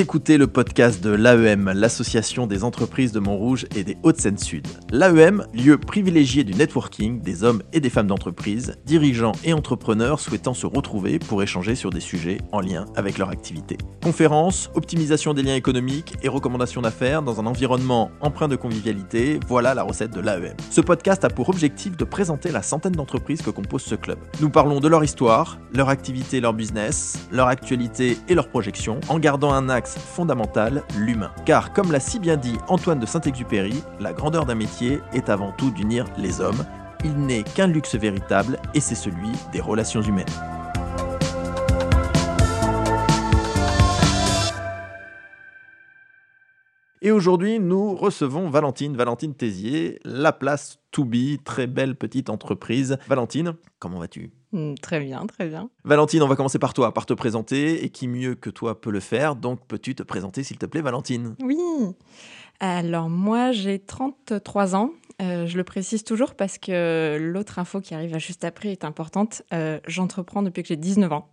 Écoutez le podcast de l'AEM, l'association des entreprises de Montrouge et des Hauts-de-Seine-Sud. L'AEM, lieu privilégié du networking des hommes et des femmes d'entreprise, dirigeants et entrepreneurs souhaitant se retrouver pour échanger sur des sujets en lien avec leur activité. Conférences, optimisation des liens économiques et recommandations d'affaires dans un environnement empreint de convivialité, voilà la recette de l'AEM. Ce podcast a pour objectif de présenter la centaine d'entreprises que compose ce club. Nous parlons de leur histoire, leur activité, leur business, leur actualité et leurs projections, en gardant un axe fondamental, l'humain. Car comme l'a si bien dit Antoine de Saint-Exupéry, la grandeur d'un métier est avant tout d'unir les hommes. Il n'est qu'un luxe véritable et c'est celui des relations humaines. Et aujourd'hui, nous recevons Valentine, Valentine Tézier, La Place To Be, très belle petite entreprise. Valentine, comment vas-tu? Mm, Très bien, très bien. Valentine, on va commencer par toi, par te présenter, et qui mieux que toi peut le faire, donc peux-tu te présenter s'il te plaît, Valentine? Oui. Alors moi, j'ai 33 ans. Euh, je le précise toujours parce que l'autre info qui arrive juste après est importante. Euh, J'entreprends depuis que j'ai 19 ans.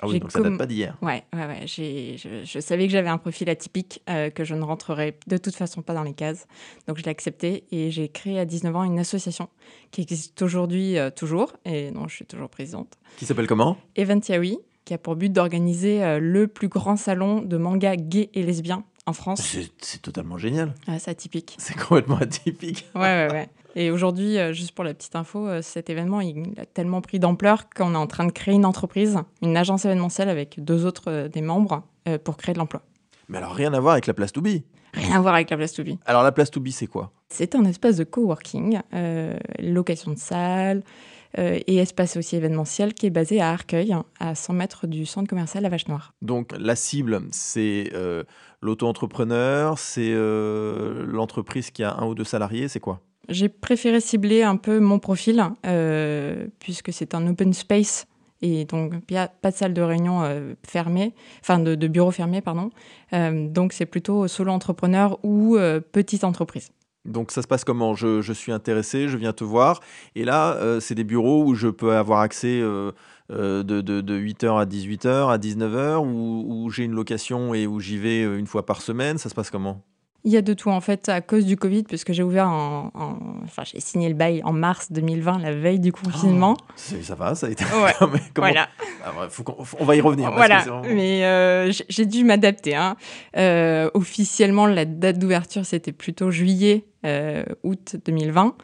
Ah oui, donc ça date pas d'hier. Ouais, ouais, ouais. Je, je savais que j'avais un profil atypique, euh, que je ne rentrerais de toute façon pas dans les cases. Donc je l'ai accepté et j'ai créé à 19 ans une association qui existe aujourd'hui euh, toujours, et dont je suis toujours présidente. Qui s'appelle comment? Event Yaoi, qui a pour but d'organiser euh, le plus grand salon de manga gay et lesbien en France. C'est totalement génial. C'est atypique. C'est complètement atypique. Ouais, ouais, ouais. Et aujourd'hui, euh, juste pour la petite info, euh, cet événement, il a tellement pris d'ampleur qu'on est en train de créer une entreprise, une agence événementielle avec deux autres euh, des membres pour créer de l'emploi. Mais alors, rien à voir avec la place to be. Rien à voir avec la place to be. Alors, la place to be, c'est quoi? C'est un espace de coworking, euh, location de salles euh, et espace aussi événementiel qui est basé à Arcueil, à 100 mètres du centre commercial La Vache Noire. Donc, la cible, c'est euh, l'auto-entrepreneur, c'est euh, l'entreprise qui a un ou deux salariés, c'est quoi? J'ai préféré cibler un peu mon profil, euh, puisque c'est un open space, et donc il n'y a pas de salle de réunion euh, fermée, enfin de, de bureau fermé, pardon. Euh, donc c'est plutôt solo entrepreneur ou euh, petite entreprise. Donc ça se passe comment? Je, suis intéressé, je viens te voir, et là, euh, c'est des bureaux où je peux avoir accès euh, euh, de, de, de 8h à 18h, à 19h, où, où j'ai une location et où j'y vais une fois par semaine, ça se passe comment? Il y a de tout en fait à cause du Covid, puisque j'ai ouvert en, en- enfin j'ai signé le bail en mars 2020, la veille du confinement. C'est- Ça va, ça a été... Ouais, Comment- voilà. Ah, faut on va y revenir. parce Voilà, que c'est vraiment- mais euh, j'ai- j'ai dû m'adapter. hein. Euh, officiellement, la date d'ouverture, c'était plutôt juillet, euh, août 2020.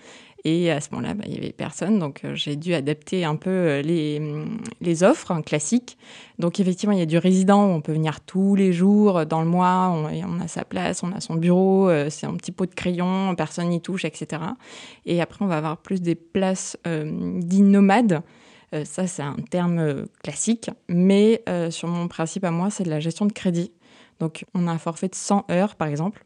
Et à ce moment-là, bah, il y avait personne, donc euh, j'ai dû adapter un peu euh, les, hum, les offres hein, classiques. Donc effectivement, il y a du résident, où on peut venir tous les jours euh, dans le mois, on, a sa place, on a son bureau, c'est un petit pot de crayon, personne n'y touche, etc. Et après, on va avoir plus des places euh, dites nomades. Ça, c'est un terme classique, mais sur mon principe à moi, c'est de la gestion de crédit. Donc, on a un forfait de 100 heures, par exemple,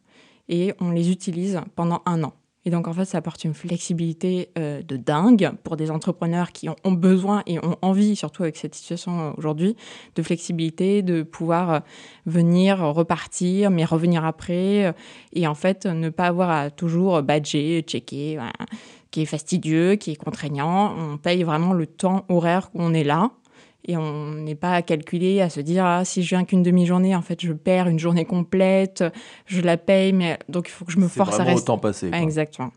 et on les utilise pendant un an. Et donc, en fait, ça apporte une flexibilité euh, de dingue pour des entrepreneurs qui ont, ont besoin et ont envie, surtout avec cette situation aujourd'hui, de flexibilité, de pouvoir euh, venir, euh, repartir, mais revenir après. et en fait, ne pas avoir à toujours badger, checker, voilà, qui est fastidieux, qui est contraignant. On paye vraiment le temps horaire qu'on est là. Et on n'est pas à calculer, à se dire ah, si je viens qu'une demi-journée, en fait, je perds une journée complète, je la paye, mais donc il faut que je me C'est force à rester. au temps passé. Ah, exactement.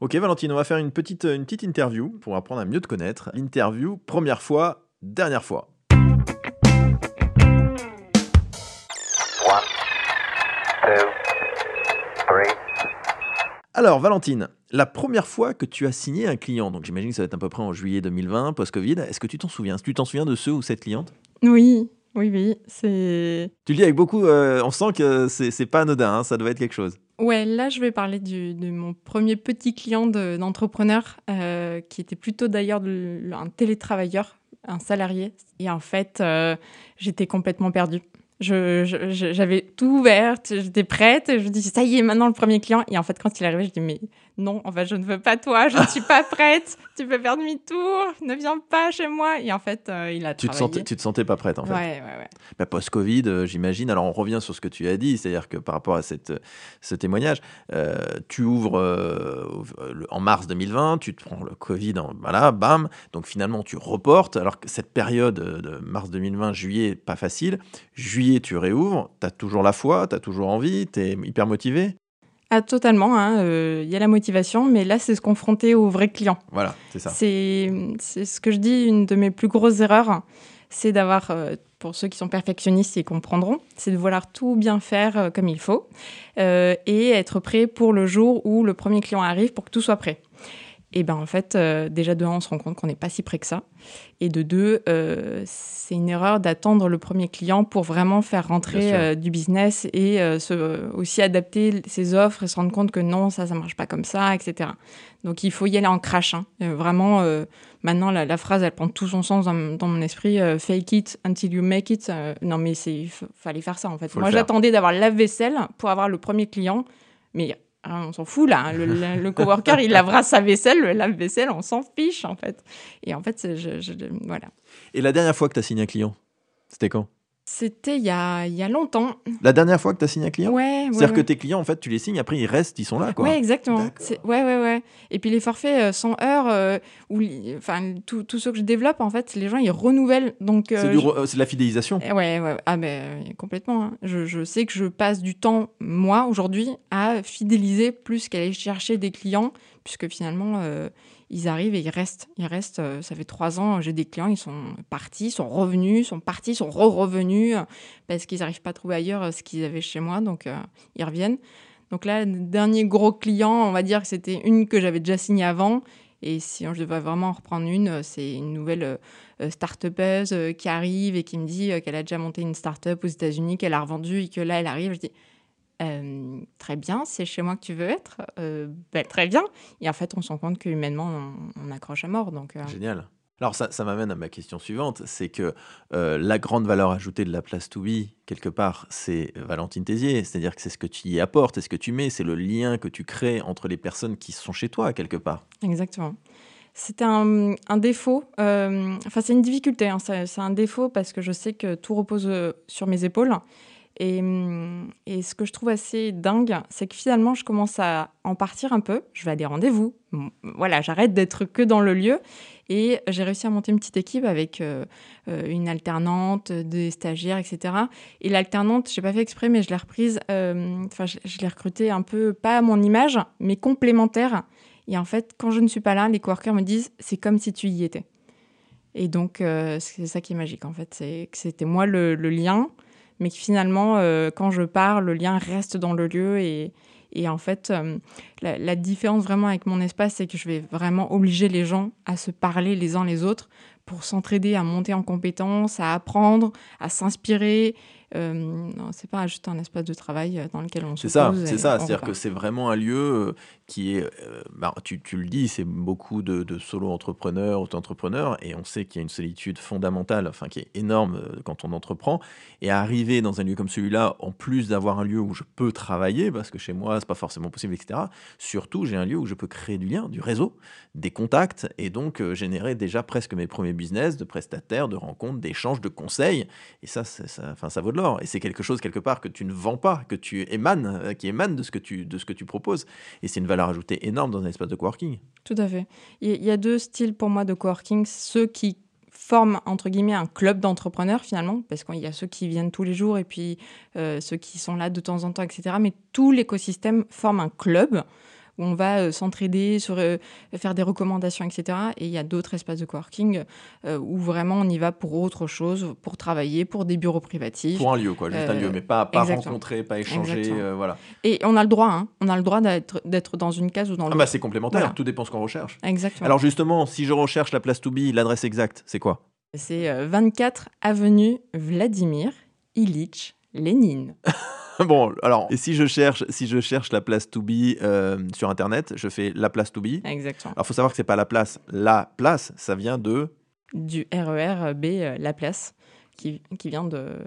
Ok Valentine, on va faire une petite, une petite interview pour apprendre à mieux te connaître. L'interview, première fois, dernière fois. Alors Valentine, la première fois que tu as signé un client, donc j'imagine que ça va être à peu près en juillet 2020, post-Covid, est-ce que tu t'en souviens? Est-ce que tu t'en souviens de ce ou cette cliente? Oui, oui, oui. C'est. Tu le dis avec beaucoup, euh, on sent que c'est pas anodin, hein, ça doit être quelque chose. Ouais, là, je vais parler du- de mon premier petit client de- d'entrepreneur, euh, qui était plutôt d'ailleurs un télétravailleur, un salarié. Et en fait, euh, j'étais complètement perdue. Je- je- je- J'avais tout ouvert, j'étais prête, je me dis, ça y est, maintenant le premier client. Et en fait, quand il est arrivé, je dis, mais non, en fait, je ne veux pas toi, je ne suis pas prête, tu peux faire demi-tour, ne viens pas chez moi. Et en fait, euh, il a Tu te, travaillé. sentais, tu te sentais pas prête en fait. Ouais, ouais, ouais. Bah, Post-Covid, euh, j'imagine. Alors, on revient sur ce que tu as dit, c'est-à-dire que par rapport à cette, ce témoignage, euh, tu ouvres le- en mars 2020, tu te prends le Covid, en, voilà, bam. Donc, finalement, tu reportes. Alors que cette période de mars 2020, juillet, pas facile. Juillet, tu réouvres. Tu as toujours la foi, tu as toujours envie, tu es hyper motivé? Ah, totalement, hein, euh, il y a la motivation, mais là, c'est se confronter aux vrais clients. Voilà, c'est ça. C'est c'est ce que je dis, une de mes plus grosses erreurs, c'est d'avoir, euh, pour ceux qui sont perfectionnistes, ils comprendront, c'est de vouloir tout bien faire euh, comme il faut euh, et être prêt pour le jour où le premier client arrive pour que tout soit prêt. Et ben en fait, euh, déjà de un, on se rend compte qu'on n'est pas si près que ça. Et de deux, euh, c'est une erreur d'attendre le premier client pour vraiment faire rentrer euh, du business et se, aussi adapter ses offres et se rendre compte que non, ça, ça marche pas comme ça, etc. Donc il faut y aller en crash. hein. Vraiment, maintenant, la, la phrase, elle prend tout son sens dans, dans mon esprit. fake it until you make it. Non, mais c'est, fallait faire ça en fait. Faut Moi, j'attendais d'avoir la vaisselle pour avoir le premier client, mais hein, on s'en fout là. hein. Le, coworker, il lavera sa vaisselle, le lave-vaisselle, on s'en fiche en fait. Et en fait, je- voilà. Et la dernière fois que tu as signé un client, c'était quand? C'était il y a, il y a longtemps. La dernière fois que tu as signé un client? Ouais, ouais, C'est-à-dire ouais. que tes clients, en fait, tu les signes, après ils restent, ils sont là, quoi. Ouais, exactement. Ouais, ouais, ouais. Et puis les forfaits euh, 100 heures, euh, enfin, tout, tout ce que je développe, en fait, les gens, ils renouvellent. Donc, euh, c'est, du je- de la fidélisation. Eh Ouais, ouais, ah euh, complètement. hein. Je, je sais que je passe du temps, moi, aujourd'hui, à fidéliser plus qu'à aller chercher des clients, puisque finalement, euh, ils arrivent et ils restent. Ils restent, euh, ça fait trois ans, j'ai des clients, ils sont partis, sont revenus, sont partis, sont re-revenus, euh, parce qu'ils n'arrivent pas à trouver ailleurs euh, ce qu'ils avaient chez moi, donc ils reviennent. Donc là, dernier gros client, on va dire que c'était une que j'avais déjà signée avant. Et si je devais vraiment en reprendre une, c'est une nouvelle euh, qui arrive et qui me dit qu'elle a déjà monté une start-up aux États-Unis, qu'elle a revendue et que là, elle arrive. Je dis Euh, Très bien, c'est chez moi que tu veux être. Euh, ben, très bien. Et en fait, on se rend compte qu'humainement, on, on accroche à mort. Donc, euh, Génial. Alors ça, ça m'amène à ma question suivante, c'est que euh, la grande valeur ajoutée de la place to be, quelque part, c'est Valentine Tézier, c'est-à-dire que c'est ce que tu y apportes, c'est ce que tu mets, c'est le lien que tu crées entre les personnes qui sont chez toi, quelque part. Exactement. C'était un, un défaut, euh, enfin c'est une difficulté, hein, c'est c'est un défaut parce que je sais que tout repose sur mes épaules. Et, ce que je trouve assez dingue, c'est que finalement je commence à en partir un peu. Je vais à des rendez-vous, voilà, j'arrête d'être que dans le lieu. Et j'ai réussi à monter une petite équipe avec euh, euh, une alternante, des stagiaires, etc. Et l'alternante, je n'ai pas fait exprès, mais je l'ai reprise, euh, je, l'ai recrutée un peu, pas à mon image, mais complémentaire. Et en fait, quand je ne suis pas là, les coworkers me disent c'est comme si tu y étais. Et donc, c'est ça qui est magique, en fait. C'est que c'était moi le lien, mais que finalement, euh, quand je pars, le lien reste dans le lieu. Et, et en fait, euh, la, la différence vraiment avec mon espace, c'est que je vais vraiment obliger les gens à se parler les uns les autres pour s'entraider, à monter en compétences, à apprendre, à s'inspirer. Euh, c'est pas juste un espace de travail euh, dans lequel on se C'est ça, c'est ça. C'est-à-dire que c'est vraiment un lieu euh, qui est, euh, bah, tu, tu le dis, c'est beaucoup de, de solo-entrepreneurs, auto-entrepreneurs, et on sait qu'il y a une solitude fondamentale, enfin qui est énorme quand on entreprend. Et arriver dans un lieu comme celui-là, en plus d'avoir un lieu où je peux travailler, parce que chez moi, c'est pas forcément possible, etc. Surtout, j'ai un lieu où je peux créer du lien, du réseau, des contacts, et donc euh, générer déjà presque mes premiers business de prestataires, de rencontres, d'échanges, de conseils. Et ça, ça, enfin, ça vaut de l'or. Et c'est quelque chose quelque part que tu ne vends pas, que tu émanes, euh, qui émane de ce que tu, de ce que tu proposes. Et c'est une valeur ajoutée énorme dans un espace de coworking. Tout à fait. Il y- a deux styles pour moi de coworking. Ceux qui forment, entre guillemets, un club d'entrepreneurs, finalement, parce qu'il y a ceux qui viennent tous les jours et puis euh, ceux qui sont là de temps en temps, etc. Mais tout l'écosystème forme un club où on va euh, s'entraider, sur, euh, faire des recommandations, etc. Et il y a d'autres espaces de coworking euh, où vraiment on y va pour autre chose, pour travailler, pour des bureaux privatifs. Pour un lieu, quoi, juste un lieu, mais pas, pas exactement. rencontrer, pas échanger, voilà. Et on a le droit, hein, on a le droit d'être d'être dans une case ou dans Ah l'autre. bah c'est complémentaire, Voilà. tout dépend ce qu'on recherche. Exactement. Alors justement, si je recherche la place to be, l'adresse exacte, c'est quoi? C'est euh, 24 avenue Vladimir Ilitch Lénine. Bon, alors, et si je cherche, si je cherche la place to be euh, sur internet, je fais la place to be. Exactement. Alors, faut savoir que c'est pas la place, la place, ça vient de. Du RER B, euh, Laplace, qui, qui vient de-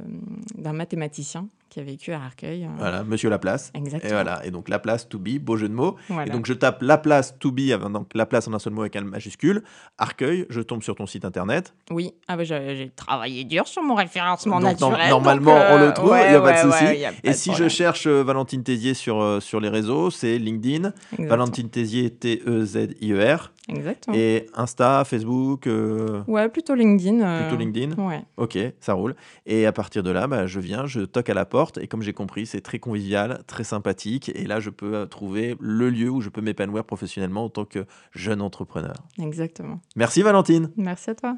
d'un mathématicien qui a vécu à Arcueil. euh, Voilà, Monsieur Laplace. Et Exactement. voilà, et donc Laplace to be, beau jeu de mots. Voilà. Et donc je tape Laplace to be, donc Laplace en un seul mot avec un majuscule. Arcueil, je tombe sur ton site internet. Oui, ah bah, j'ai travaillé dur sur mon référencement Donc, non- naturel. normalement, donc, on le euh, trouve, ouais, il y a pas de ouais, souci. ouais, y a pas Et si je cherche euh, Valentine Tézier sur, euh, sur les réseaux, c'est LinkedIn, Exactement. Valentine Tézier, T-E-Z-I-E-R, Exactement. et Insta, Facebook, euh, Ouais, plutôt LinkedIn. euh, plutôt LinkedIn. Ouais. Ok, ça roule. Et à partir de là, bah, je viens, je toque à la porte, et comme j'ai compris, c'est très convivial, très sympathique, et là, je peux euh, trouver le lieu où je peux m'épanouir professionnellement en tant que jeune entrepreneur. Exactement. Merci Valentine Merci à toi.